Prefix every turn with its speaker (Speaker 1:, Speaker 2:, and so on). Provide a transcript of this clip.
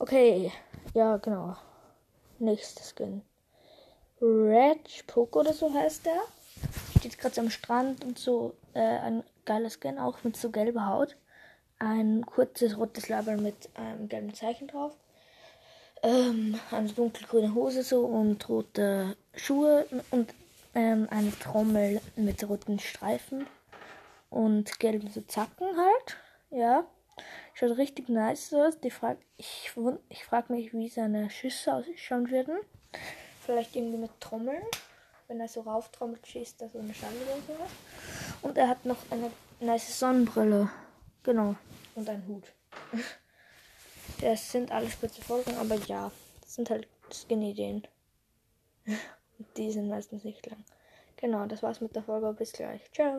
Speaker 1: Okay, ja, genau. Nächstes Skin. Red Poco oder so heißt der. Steht gerade am Strand und so. Äh, ein geiler Skin, auch mit so gelber Haut. Ein kurzes rotes Label mit einem gelben Zeichen drauf. Ähm, eine dunkelgrüne Hose so und rote Schuhe und ähm, eine Trommel mit roten Streifen und gelben so Zacken halt. Ja. Schaut richtig nice aus. Die frag, ich ich frage mich, wie seine Schüsse ausschauen würden. Vielleicht irgendwie mit Trommeln. Wenn er so rauftrommelt, schießt er so eine Schande oder sowas. Und er hat noch eine nice Sonnenbrille. Genau. Und einen Hut. Das sind alles kurze Folgen, aber ja, das sind halt Skin-Ideen. Die sind meistens nicht lang. Genau, das war's mit der Folge. Bis gleich. Ciao.